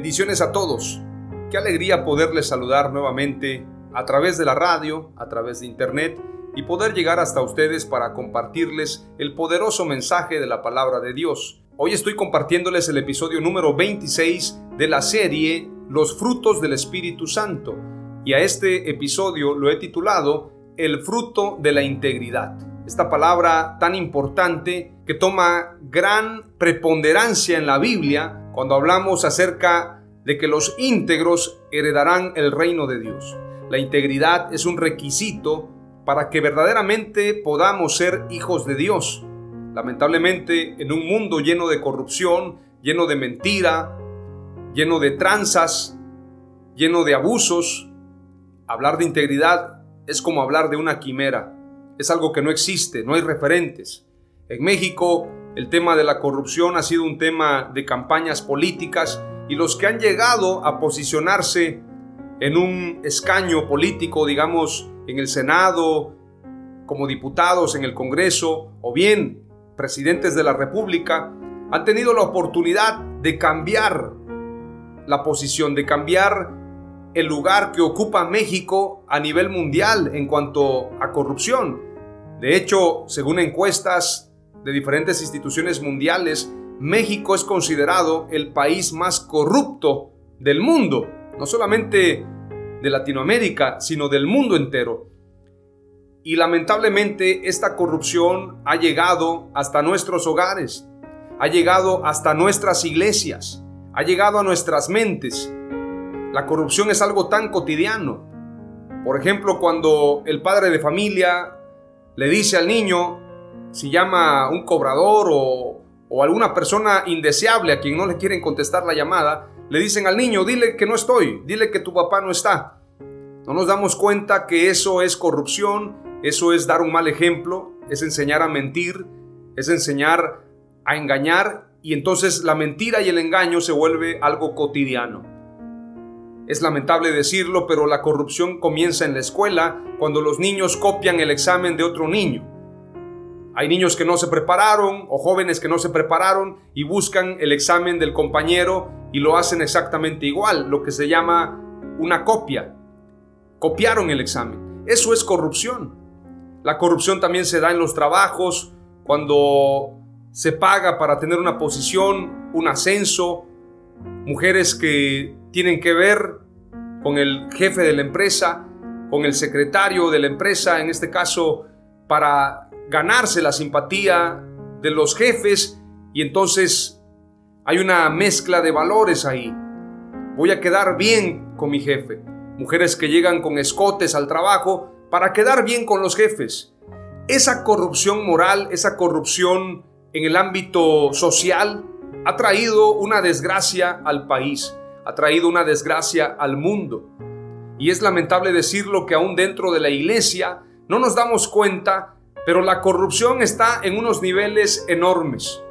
Bendiciones a todos. Qué alegría poderles saludar nuevamente a través de la radio, a través de internet y poder llegar hasta ustedes para compartirles el poderoso mensaje de la palabra de Dios. Hoy estoy compartiéndoles el episodio número 26 de la serie Los frutos del Espíritu Santo y a este episodio lo he titulado El fruto de la integridad. Esta palabra tan importante que toma gran preponderancia en la Biblia cuando hablamos acerca de que los íntegros heredarán el reino de Dios. La integridad es un requisito para que verdaderamente podamos ser hijos de Dios. Lamentablemente, en un mundo lleno de corrupción, lleno de mentira, lleno de tranzas, lleno de abusos, hablar de integridad es como hablar de una quimera. Es algo que no existe, no hay referentes. En México el tema de la corrupción ha sido un tema de campañas políticas y los que han llegado a posicionarse en un escaño político, digamos, en el Senado, como diputados en el Congreso o bien presidentes de la República, han tenido la oportunidad de cambiar la posición, de cambiar el lugar que ocupa México a nivel mundial en cuanto a corrupción. De hecho, según encuestas de diferentes instituciones mundiales, México es considerado el país más corrupto del mundo, no solamente de Latinoamérica, sino del mundo entero. Y lamentablemente esta corrupción ha llegado hasta nuestros hogares, ha llegado hasta nuestras iglesias, ha llegado a nuestras mentes. La corrupción es algo tan cotidiano. Por ejemplo, cuando el padre de familia le dice al niño, si llama un cobrador o, alguna persona indeseable a quien no le quieren contestar la llamada, le dicen al niño, dile que no estoy, dile que tu papá no está. No nos damos cuenta que eso es corrupción, eso es dar un mal ejemplo, es enseñar a mentir, es enseñar a engañar y entonces la mentira y el engaño se vuelve algo cotidiano. Es lamentable decirlo, pero la corrupción comienza en la escuela cuando los niños copian el examen de otro niño. Hay niños que no se prepararon o jóvenes que no se prepararon y buscan el examen del compañero y lo hacen exactamente igual, lo que se llama una copia. Copiaron el examen. Eso es corrupción. La corrupción también se da en los trabajos, cuando se paga para tener una posición, un ascenso, mujeres que tienen que ver con el jefe de la empresa, con el secretario de la empresa, en este caso, para ganarse la simpatía de los jefes y entonces hay una mezcla de valores ahí. Voy a quedar bien con mi jefe. Mujeres que llegan con escotes al trabajo para quedar bien con los jefes. Esa corrupción moral, esa corrupción en el ámbito social ha traído una desgracia al país, ha traído una desgracia al mundo. Y es lamentable decirlo que aún dentro de la iglesia no nos damos cuenta pero la corrupción está en unos niveles enormes.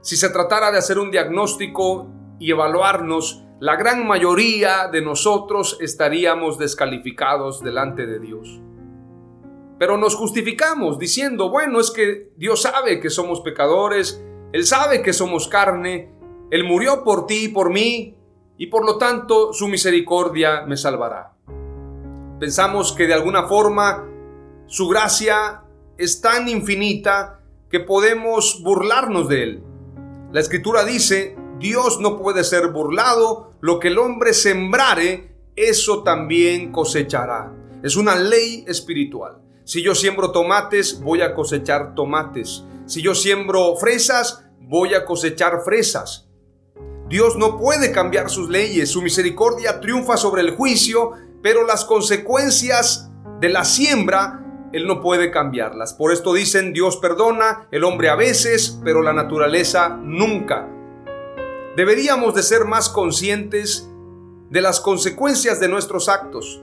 Si se tratara de hacer un diagnóstico y evaluarnos, la gran mayoría de nosotros estaríamos descalificados delante de Dios. Pero nos justificamos diciendo, bueno, es que Dios sabe que somos pecadores, Él sabe que somos carne, Él murió por ti y por mí, y por lo tanto su misericordia me salvará. Pensamos que de alguna forma su gracia es tan infinita que podemos burlarnos de él. La escritura dice, Dios no puede ser burlado, lo que el hombre sembrare, eso también cosechará. Es una ley espiritual. Si yo siembro tomates, voy a cosechar tomates. Si yo siembro fresas, voy a cosechar fresas. Dios no puede cambiar sus leyes, su misericordia triunfa sobre el juicio, pero las consecuencias de la siembra él no puede cambiarlas. Por esto dicen, Dios perdona, el hombre a veces, pero la naturaleza nunca. Deberíamos de ser más conscientes de las consecuencias de nuestros actos.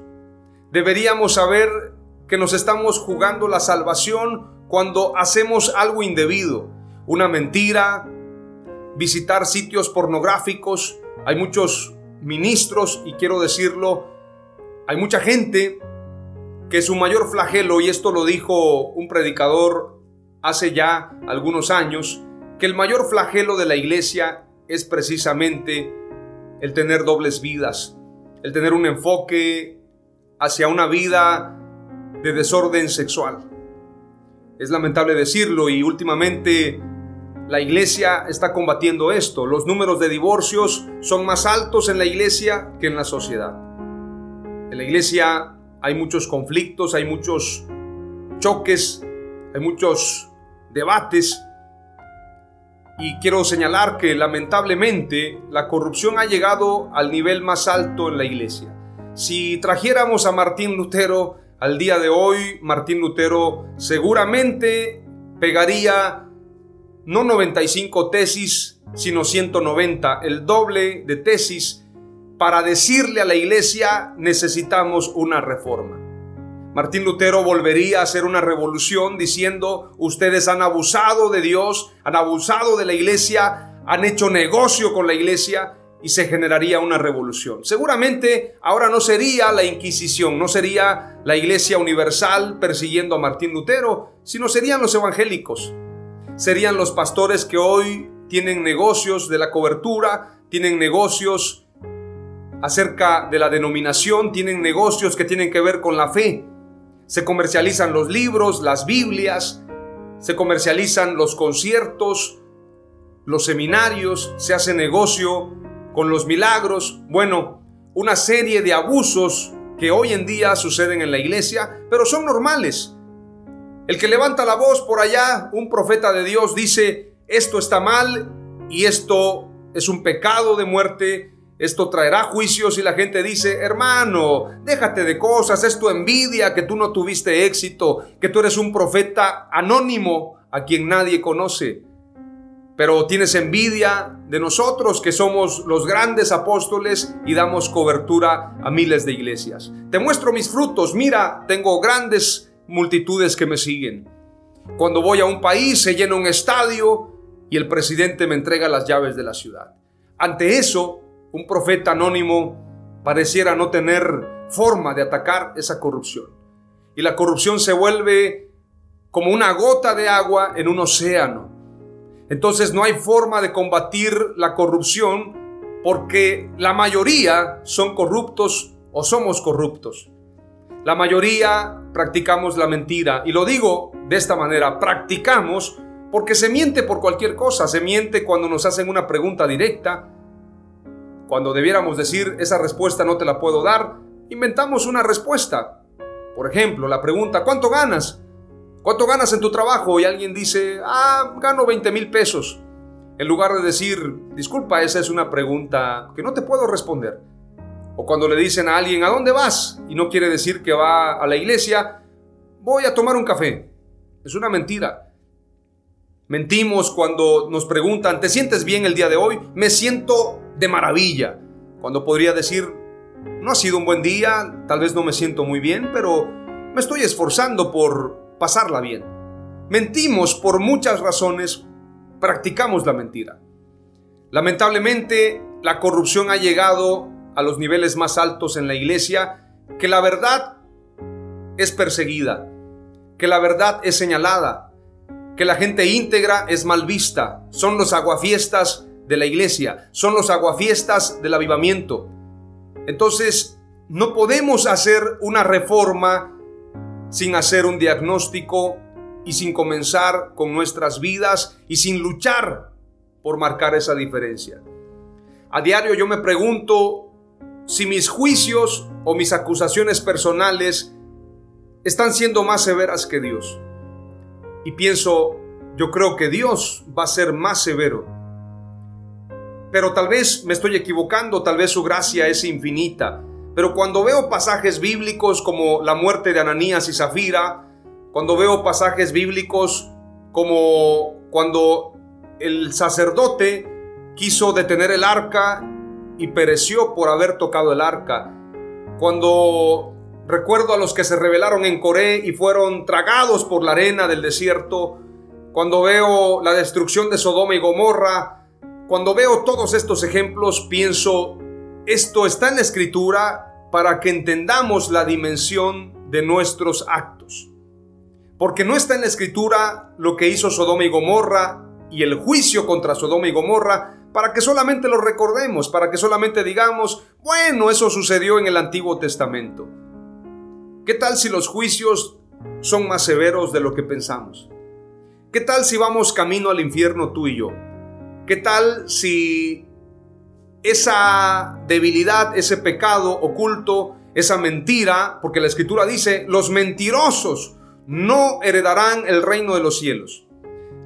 Deberíamos saber que nos estamos jugando la salvación cuando hacemos algo indebido, una mentira, visitar sitios pornográficos. Hay muchos ministros, y quiero decirlo, hay mucha gente que su mayor flagelo, y esto lo dijo un predicador hace ya algunos años, que el mayor flagelo de la iglesia es precisamente el tener dobles vidas, el tener un enfoque hacia una vida de desorden sexual. Es lamentable decirlo y últimamente la iglesia está combatiendo esto. Los números de divorcios son más altos en la iglesia que en la sociedad. En la iglesia hay muchos conflictos, hay muchos choques, hay muchos debates. Y quiero señalar que lamentablemente la corrupción ha llegado al nivel más alto en la iglesia. Si trajéramos a Martín Lutero al día de hoy, Martín Lutero seguramente pegaría no 95 tesis, sino 190, el doble de tesis para decirle a la iglesia necesitamos una reforma. Martín Lutero volvería a hacer una revolución diciendo, ustedes han abusado de Dios, han abusado de la iglesia, han hecho negocio con la iglesia y se generaría una revolución. Seguramente ahora no sería la Inquisición, no sería la Iglesia Universal persiguiendo a Martín Lutero, sino serían los evangélicos. Serían los pastores que hoy tienen negocios de la cobertura, tienen negocios acerca de la denominación, tienen negocios que tienen que ver con la fe. Se comercializan los libros, las Biblias, se comercializan los conciertos, los seminarios, se hace negocio con los milagros. Bueno, una serie de abusos que hoy en día suceden en la iglesia, pero son normales. El que levanta la voz por allá, un profeta de Dios, dice, esto está mal y esto es un pecado de muerte esto traerá juicios y la gente dice, hermano, déjate de cosas, es tu envidia que tú no tuviste éxito, que tú eres un profeta anónimo a quien nadie conoce. Pero tienes envidia de nosotros que somos los grandes apóstoles y damos cobertura a miles de iglesias. Te muestro mis frutos, mira, tengo grandes multitudes que me siguen. Cuando voy a un país se llena un estadio y el presidente me entrega las llaves de la ciudad. Ante eso, un profeta anónimo pareciera no tener forma de atacar esa corrupción. Y la corrupción se vuelve como una gota de agua en un océano. Entonces no hay forma de combatir la corrupción porque la mayoría son corruptos o somos corruptos. La mayoría practicamos la mentira. Y lo digo de esta manera, practicamos porque se miente por cualquier cosa. Se miente cuando nos hacen una pregunta directa, cuando debiéramos decir esa respuesta no te la puedo dar, inventamos una respuesta. Por ejemplo, la pregunta, ¿cuánto ganas? ¿Cuánto ganas en tu trabajo? Y alguien dice, ah, gano 20 mil pesos. En lugar de decir, disculpa, esa es una pregunta que no te puedo responder. O cuando le dicen a alguien, ¿a dónde vas? Y no quiere decir que va a la iglesia, voy a tomar un café. Es una mentira. Mentimos cuando nos preguntan, ¿te sientes bien el día de hoy? Me siento de maravilla, cuando podría decir, no ha sido un buen día, tal vez no me siento muy bien, pero me estoy esforzando por pasarla bien. Mentimos por muchas razones, practicamos la mentira. Lamentablemente, la corrupción ha llegado a los niveles más altos en la iglesia, que la verdad es perseguida, que la verdad es señalada, que la gente íntegra es mal vista, son los aguafiestas de la iglesia, son los aguafiestas del avivamiento. Entonces, no podemos hacer una reforma sin hacer un diagnóstico y sin comenzar con nuestras vidas y sin luchar por marcar esa diferencia. A diario yo me pregunto si mis juicios o mis acusaciones personales están siendo más severas que Dios. Y pienso, yo creo que Dios va a ser más severo. Pero tal vez me estoy equivocando, tal vez su gracia es infinita. Pero cuando veo pasajes bíblicos como la muerte de Ananías y Zafira, cuando veo pasajes bíblicos como cuando el sacerdote quiso detener el arca y pereció por haber tocado el arca, cuando recuerdo a los que se rebelaron en Coré y fueron tragados por la arena del desierto, cuando veo la destrucción de Sodoma y Gomorra, cuando veo todos estos ejemplos, pienso, esto está en la escritura para que entendamos la dimensión de nuestros actos. Porque no está en la escritura lo que hizo Sodoma y Gomorra y el juicio contra Sodoma y Gomorra para que solamente lo recordemos, para que solamente digamos, bueno, eso sucedió en el Antiguo Testamento. ¿Qué tal si los juicios son más severos de lo que pensamos? ¿Qué tal si vamos camino al infierno tú y yo? ¿Qué tal si esa debilidad, ese pecado oculto, esa mentira, porque la escritura dice, los mentirosos no heredarán el reino de los cielos.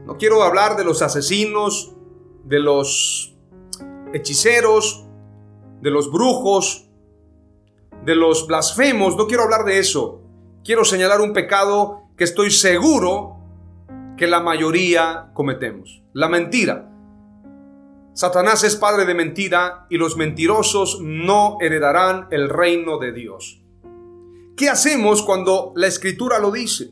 No quiero hablar de los asesinos, de los hechiceros, de los brujos, de los blasfemos, no quiero hablar de eso. Quiero señalar un pecado que estoy seguro que la mayoría cometemos. La mentira. Satanás es padre de mentira y los mentirosos no heredarán el reino de Dios. ¿Qué hacemos cuando la escritura lo dice?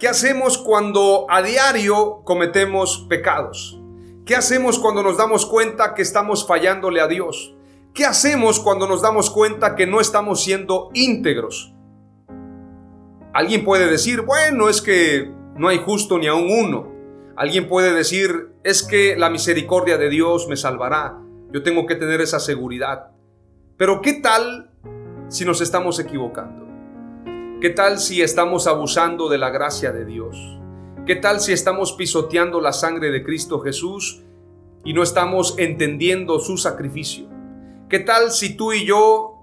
¿Qué hacemos cuando a diario cometemos pecados? ¿Qué hacemos cuando nos damos cuenta que estamos fallándole a Dios? ¿Qué hacemos cuando nos damos cuenta que no estamos siendo íntegros? Alguien puede decir, bueno, es que no hay justo ni aún uno. Alguien puede decir, es que la misericordia de Dios me salvará. Yo tengo que tener esa seguridad. Pero ¿qué tal si nos estamos equivocando? ¿Qué tal si estamos abusando de la gracia de Dios? ¿Qué tal si estamos pisoteando la sangre de Cristo Jesús y no estamos entendiendo su sacrificio? ¿Qué tal si tú y yo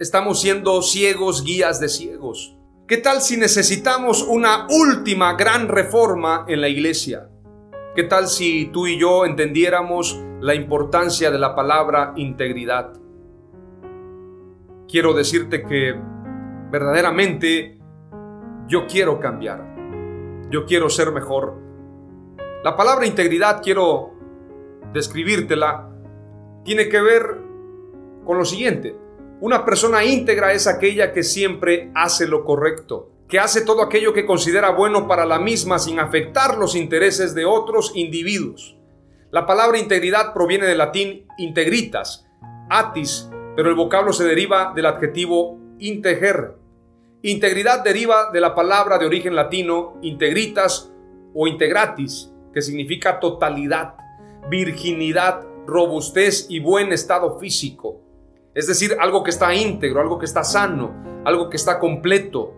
estamos siendo ciegos guías de ciegos? ¿Qué tal si necesitamos una última gran reforma en la iglesia? ¿Qué tal si tú y yo entendiéramos la importancia de la palabra integridad? Quiero decirte que verdaderamente yo quiero cambiar, yo quiero ser mejor. La palabra integridad quiero describírtela, tiene que ver con lo siguiente. Una persona íntegra es aquella que siempre hace lo correcto, que hace todo aquello que considera bueno para la misma sin afectar los intereses de otros individuos. La palabra integridad proviene del latín integritas, atis, pero el vocablo se deriva del adjetivo integer. Integridad deriva de la palabra de origen latino integritas o integratis, que significa totalidad, virginidad, robustez y buen estado físico. Es decir, algo que está íntegro, algo que está sano, algo que está completo.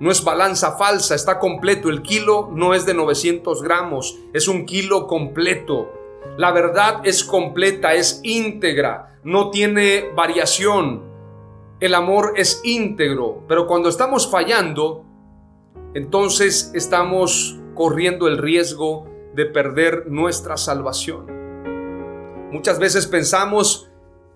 No es balanza falsa, está completo. El kilo no es de 900 gramos, es un kilo completo. La verdad es completa, es íntegra, no tiene variación, el amor es íntegro, pero cuando estamos fallando, entonces estamos corriendo el riesgo de perder nuestra salvación. Muchas veces pensamos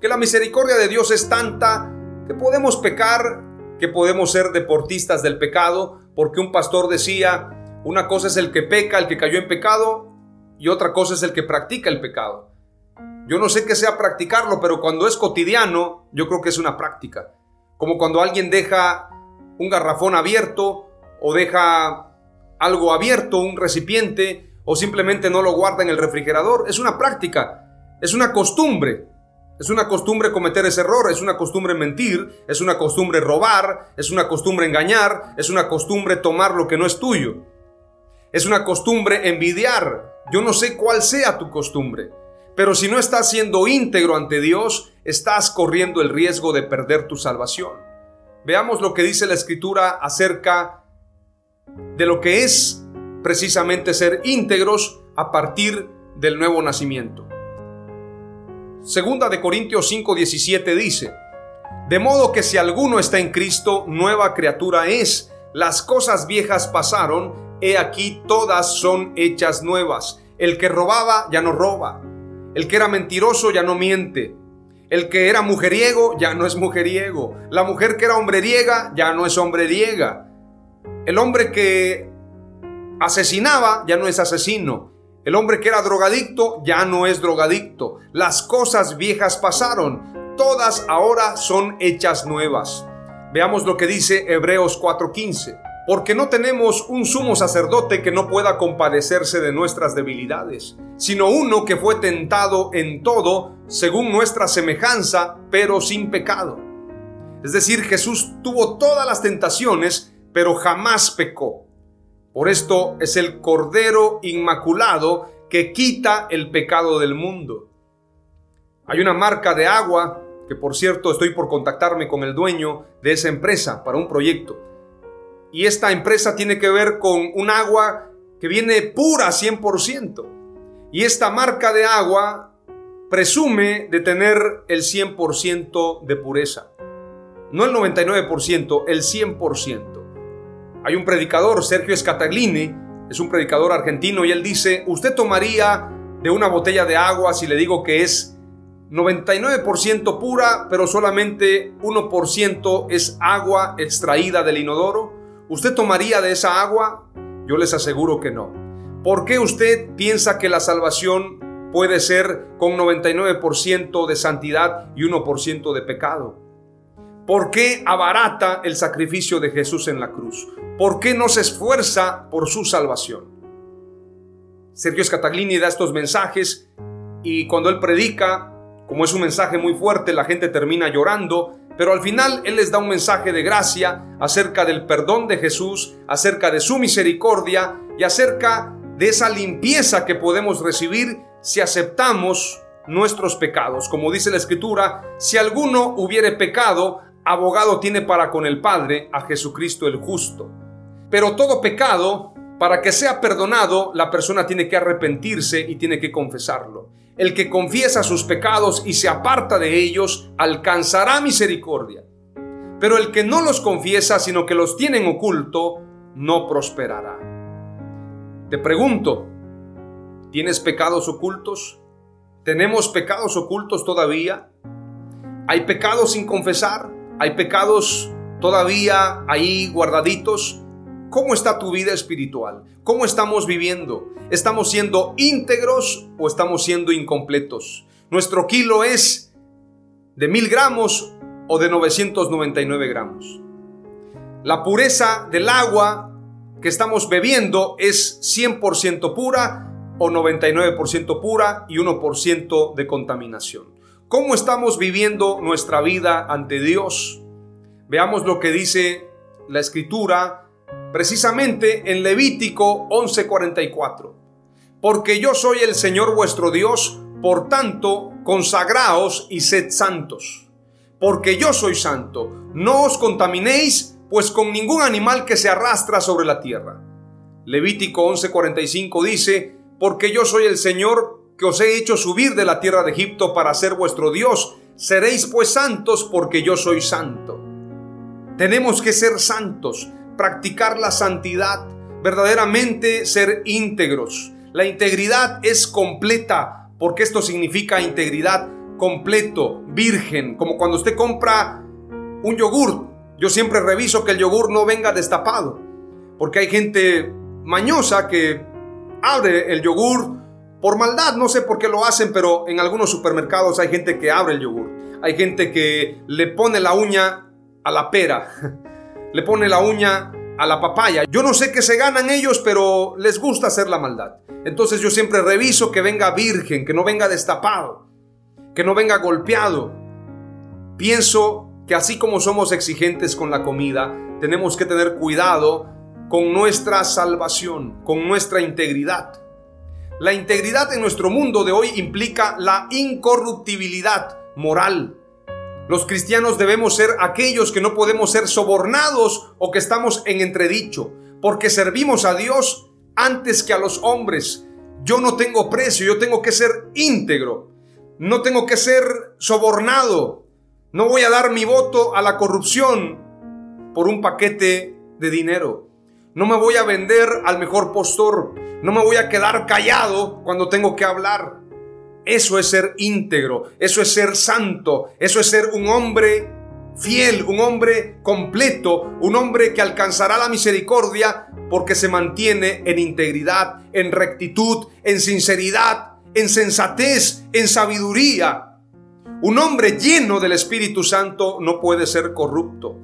que la misericordia de Dios es tanta que podemos pecar, que podemos ser deportistas del pecado, porque un pastor decía, una cosa es el que peca, el que cayó en pecado, y otra cosa es el que practica el pecado. Yo no sé qué sea practicarlo, pero cuando es cotidiano, yo creo que es una práctica. Como cuando alguien deja un garrafón abierto o deja algo abierto, un recipiente, o simplemente no lo guarda en el refrigerador. Es una práctica, es una costumbre. Es una costumbre cometer ese error, es una costumbre mentir, es una costumbre robar, es una costumbre engañar, es una costumbre tomar lo que no es tuyo. Es una costumbre envidiar. Yo no sé cuál sea tu costumbre. Pero si no estás siendo íntegro ante Dios, estás corriendo el riesgo de perder tu salvación. Veamos lo que dice la escritura acerca de lo que es precisamente ser íntegros a partir del nuevo nacimiento. Segunda de Corintios 5:17 dice, de modo que si alguno está en Cristo, nueva criatura es. Las cosas viejas pasaron, he aquí todas son hechas nuevas. El que robaba ya no roba. El que era mentiroso ya no miente. El que era mujeriego ya no es mujeriego. La mujer que era hombreriega ya no es hombreriega. El hombre que asesinaba ya no es asesino. El hombre que era drogadicto ya no es drogadicto. Las cosas viejas pasaron. Todas ahora son hechas nuevas. Veamos lo que dice Hebreos 4:15 porque no tenemos un sumo sacerdote que no pueda compadecerse de nuestras debilidades, sino uno que fue tentado en todo según nuestra semejanza, pero sin pecado. Es decir, Jesús tuvo todas las tentaciones, pero jamás pecó. Por esto es el Cordero Inmaculado que quita el pecado del mundo. Hay una marca de agua, que por cierto estoy por contactarme con el dueño de esa empresa para un proyecto y esta empresa tiene que ver con un agua que viene pura 100%. Y esta marca de agua presume de tener el 100% de pureza. No el 99%, el 100%. Hay un predicador, Sergio Scataglini, es un predicador argentino y él dice, usted tomaría de una botella de agua si le digo que es 99% pura, pero solamente 1% es agua extraída del inodoro. ¿Usted tomaría de esa agua? Yo les aseguro que no. ¿Por qué usted piensa que la salvación puede ser con 99% de santidad y 1% de pecado? ¿Por qué abarata el sacrificio de Jesús en la cruz? ¿Por qué no se esfuerza por su salvación? Sergio Scataglini da estos mensajes y cuando él predica, como es un mensaje muy fuerte, la gente termina llorando pero al final Él les da un mensaje de gracia acerca del perdón de Jesús, acerca de su misericordia y acerca de esa limpieza que podemos recibir si aceptamos nuestros pecados. Como dice la Escritura, si alguno hubiere pecado, abogado tiene para con el Padre a Jesucristo el justo. Pero todo pecado, para que sea perdonado, la persona tiene que arrepentirse y tiene que confesarlo. El que confiesa sus pecados y se aparta de ellos alcanzará misericordia. Pero el que no los confiesa, sino que los tiene en oculto, no prosperará. Te pregunto, ¿tienes pecados ocultos? ¿Tenemos pecados ocultos todavía? ¿Hay pecados sin confesar? ¿Hay pecados todavía ahí guardaditos? ¿Cómo está tu vida espiritual? ¿Cómo estamos viviendo? ¿Estamos siendo íntegros o estamos siendo incompletos? ¿Nuestro kilo es de mil gramos o de 999 gramos? La pureza del agua que estamos bebiendo es 100% pura o 99% pura y 1% de contaminación. ¿Cómo estamos viviendo nuestra vida ante Dios? Veamos lo que dice la escritura precisamente en Levítico 11:44. Porque yo soy el Señor vuestro Dios, por tanto, consagraos y sed santos. Porque yo soy santo, no os contaminéis, pues con ningún animal que se arrastra sobre la tierra. Levítico 11:45 dice, porque yo soy el Señor que os he hecho subir de la tierra de Egipto para ser vuestro Dios. Seréis pues santos porque yo soy santo. Tenemos que ser santos practicar la santidad, verdaderamente ser íntegros. La integridad es completa, porque esto significa integridad completo, virgen, como cuando usted compra un yogur. Yo siempre reviso que el yogur no venga destapado, porque hay gente mañosa que abre el yogur por maldad, no sé por qué lo hacen, pero en algunos supermercados hay gente que abre el yogur. Hay gente que le pone la uña a la pera. le pone la uña a la papaya. Yo no sé qué se ganan ellos, pero les gusta hacer la maldad. Entonces yo siempre reviso que venga virgen, que no venga destapado, que no venga golpeado. Pienso que así como somos exigentes con la comida, tenemos que tener cuidado con nuestra salvación, con nuestra integridad. La integridad en nuestro mundo de hoy implica la incorruptibilidad moral. Los cristianos debemos ser aquellos que no podemos ser sobornados o que estamos en entredicho, porque servimos a Dios antes que a los hombres. Yo no tengo precio, yo tengo que ser íntegro, no tengo que ser sobornado, no voy a dar mi voto a la corrupción por un paquete de dinero. No me voy a vender al mejor postor. No me voy a quedar callado cuando tengo que hablar. Eso es ser íntegro, eso es ser santo, eso es ser un hombre fiel, un hombre completo, un hombre que alcanzará la misericordia porque se mantiene en integridad, en rectitud, en sinceridad, en sensatez, en sabiduría. Un hombre lleno del Espíritu Santo no puede ser corrupto.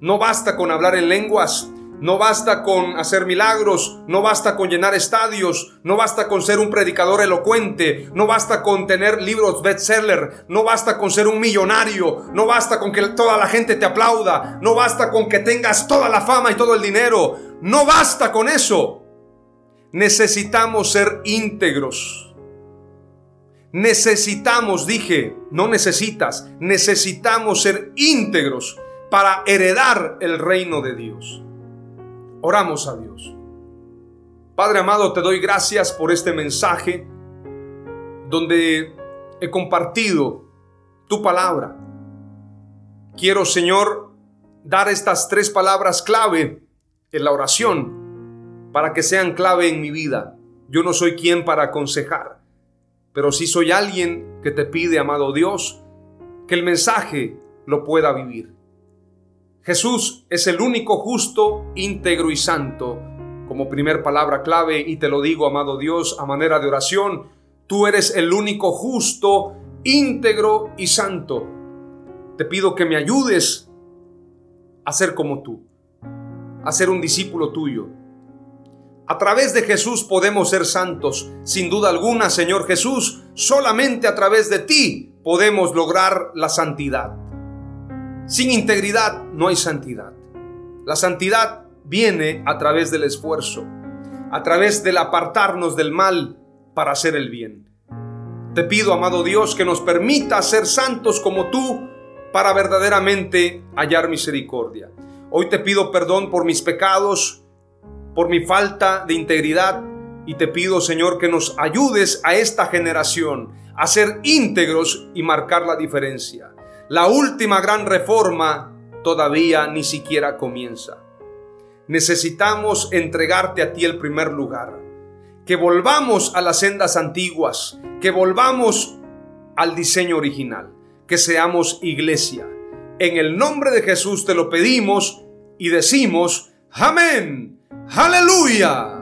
No basta con hablar en lenguas, no basta con hacer milagros, no basta con llenar estadios, no basta con ser un predicador elocuente, no basta con tener libros bestseller, no basta con ser un millonario, no basta con que toda la gente te aplauda, no basta con que tengas toda la fama y todo el dinero, no basta con eso. Necesitamos ser íntegros. Necesitamos, dije, no necesitas, necesitamos ser íntegros para heredar el reino de Dios. Oramos a Dios. Padre amado, te doy gracias por este mensaje donde he compartido tu palabra. Quiero, Señor, dar estas tres palabras clave en la oración para que sean clave en mi vida. Yo no soy quien para aconsejar, pero sí soy alguien que te pide, amado Dios, que el mensaje lo pueda vivir. Jesús es el único justo, íntegro y santo. Como primer palabra clave, y te lo digo, amado Dios, a manera de oración, tú eres el único justo, íntegro y santo. Te pido que me ayudes a ser como tú, a ser un discípulo tuyo. A través de Jesús podemos ser santos, sin duda alguna, Señor Jesús, solamente a través de ti podemos lograr la santidad. Sin integridad no hay santidad. La santidad viene a través del esfuerzo, a través del apartarnos del mal para hacer el bien. Te pido, amado Dios, que nos permita ser santos como tú para verdaderamente hallar misericordia. Hoy te pido perdón por mis pecados, por mi falta de integridad y te pido, Señor, que nos ayudes a esta generación a ser íntegros y marcar la diferencia. La última gran reforma todavía ni siquiera comienza. Necesitamos entregarte a ti el primer lugar. Que volvamos a las sendas antiguas, que volvamos al diseño original, que seamos iglesia. En el nombre de Jesús te lo pedimos y decimos, amén, aleluya.